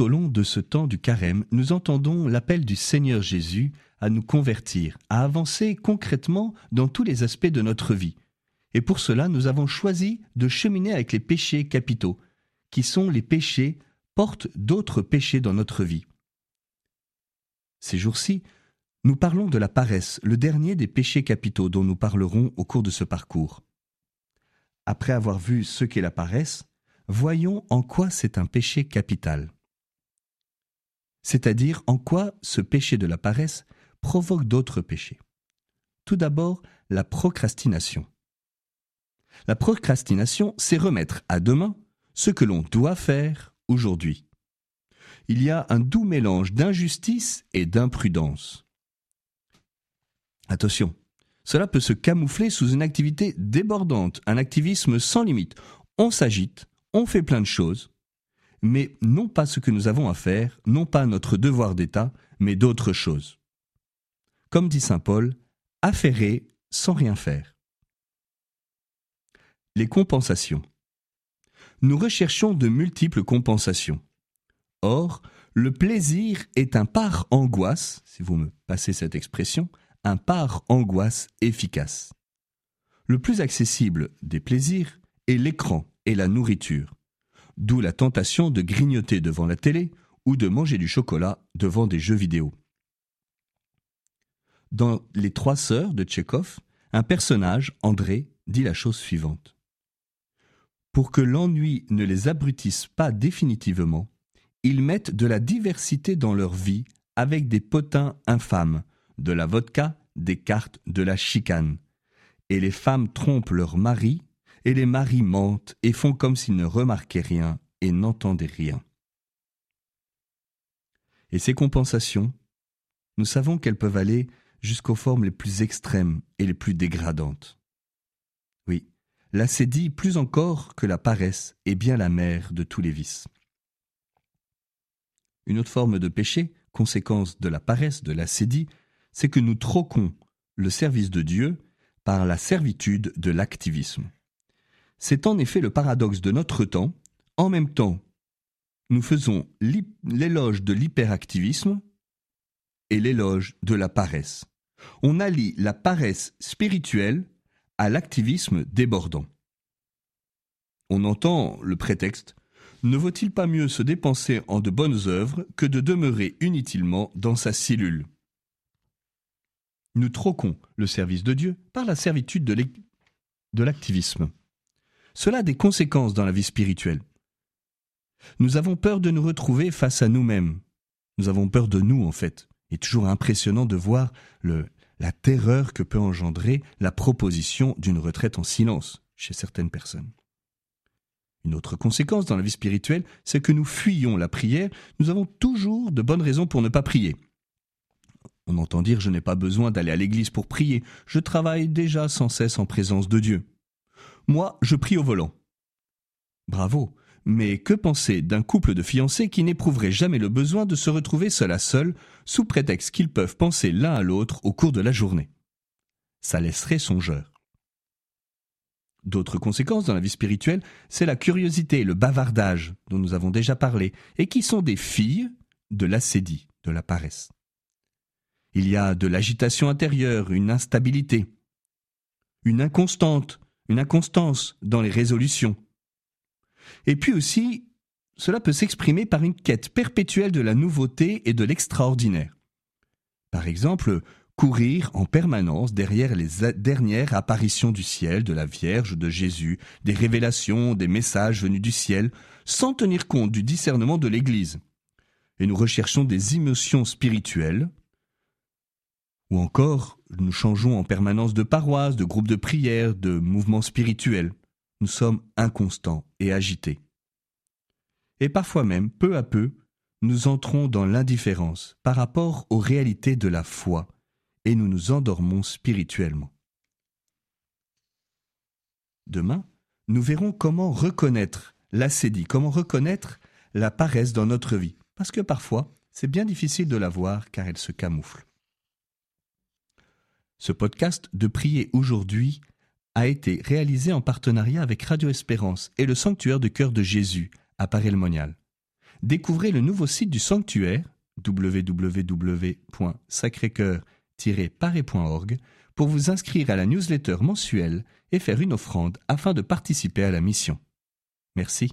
Au long de ce temps du carême, nous entendons l'appel du Seigneur Jésus à nous convertir, à avancer concrètement dans tous les aspects de notre vie. Et pour cela, nous avons choisi de cheminer avec les péchés capitaux, qui sont les péchés portent d'autres péchés dans notre vie. Ces jours-ci, nous parlons de la paresse, le dernier des péchés capitaux dont nous parlerons au cours de ce parcours. Après avoir vu ce qu'est la paresse, voyons en quoi c'est un péché capital. C'est-à-dire en quoi ce péché de la paresse provoque d'autres péchés. Tout d'abord, la procrastination. La procrastination, c'est remettre à demain ce que l'on doit faire aujourd'hui. Il y a un doux mélange d'injustice et d'imprudence. Attention, cela peut se camoufler sous une activité débordante, un activisme sans limite. On s'agite, on fait plein de choses, mais non pas ce que nous avons à faire, non pas notre devoir d'État, mais d'autres choses. Comme dit Saint Paul, affairer sans rien faire. Les compensations. Nous recherchons de multiples compensations. Or, le plaisir est un par angoisse, si vous me passez cette expression, un par angoisse efficace. Le plus accessible des plaisirs est l'écran et la nourriture, d'où la tentation de grignoter devant la télé ou de manger du chocolat devant des jeux vidéo. Dans Les Trois Sœurs de Tchékov, un personnage, André, dit la chose suivante. Pour que l'ennui ne les abrutisse pas définitivement, ils mettent de la diversité dans leur vie avec des potins infâmes, de la vodka, des cartes, de la chicane. Et les femmes trompent leurs maris, et les maris mentent et font comme s'ils ne remarquaient rien et n'entendaient rien. Et ces compensations, nous savons qu'elles peuvent aller jusqu'aux formes les plus extrêmes et les plus dégradantes. Oui, l'acédie, plus encore que la paresse, est bien la mère de tous les vices. Une autre forme de péché, conséquence de la paresse, de l'acédie, c'est que nous troquons le service de Dieu par la servitude de l'activisme. C'est en effet le paradoxe de notre temps. En même temps, nous faisons l'éloge de l'hyperactivisme et l'éloge de la paresse. On allie la paresse spirituelle à l'activisme débordant. On entend le prétexte Ne vaut-il pas mieux se dépenser en de bonnes œuvres que de demeurer inutilement dans sa cellule? Nous troquons le service de Dieu par la servitude de l'activisme. Cela a des conséquences dans la vie spirituelle. Nous avons peur de nous retrouver face à nous-mêmes. Nous avons peur de nous, en fait. Il est toujours impressionnant de voir la terreur que peut engendrer la proposition d'une retraite en silence chez certaines personnes. Une autre conséquence dans la vie spirituelle, c'est que nous fuyons la prière, nous avons toujours de bonnes raisons pour ne pas prier. On entend dire je n'ai pas besoin d'aller à l'église pour prier, je travaille déjà sans cesse en présence de Dieu. Moi, je prie au volant. Bravo, mais que penser d'un couple de fiancés qui n'éprouverait jamais le besoin de se retrouver seul à seul, sous prétexte qu'ils peuvent penser l'un à l'autre au cours de la journée? Ça laisserait songeur. D'autres conséquences dans la vie spirituelle, c'est la curiosité et le bavardage dont nous avons déjà parlé, et qui sont des filles de l'acédie, de la paresse. Il y a de l'agitation intérieure, une instabilité, une inconstante, une inconstance dans les résolutions, et puis aussi, cela peut s'exprimer par une quête perpétuelle de la nouveauté et de l'extraordinaire. Par exemple, courir en permanence derrière les dernières apparitions du ciel, de la Vierge, de Jésus, des révélations, des messages venus du ciel, sans tenir compte du discernement de l'Église. Et nous recherchons des émotions spirituelles, ou encore nous changeons en permanence de paroisse, de groupe de prière, de mouvements spirituels nous sommes inconstants et agités. Et parfois même, peu à peu, nous entrons dans l'indifférence par rapport aux réalités de la foi et nous nous endormons spirituellement. Demain, nous verrons comment reconnaître l'acédie, comment reconnaître la paresse dans notre vie, parce que parfois, c'est bien difficile de la voir car elle se camoufle. Ce podcast de prier aujourd'hui a été réalisé en partenariat avec Radio Espérance et le Sanctuaire du Cœur de Jésus à Paris-le-Monial. découvrez le nouveau site du sanctuaire www.sacrécoeur-paris.org pour vous inscrire à la newsletter mensuelle et faire une offrande afin de participer à la mission. Merci.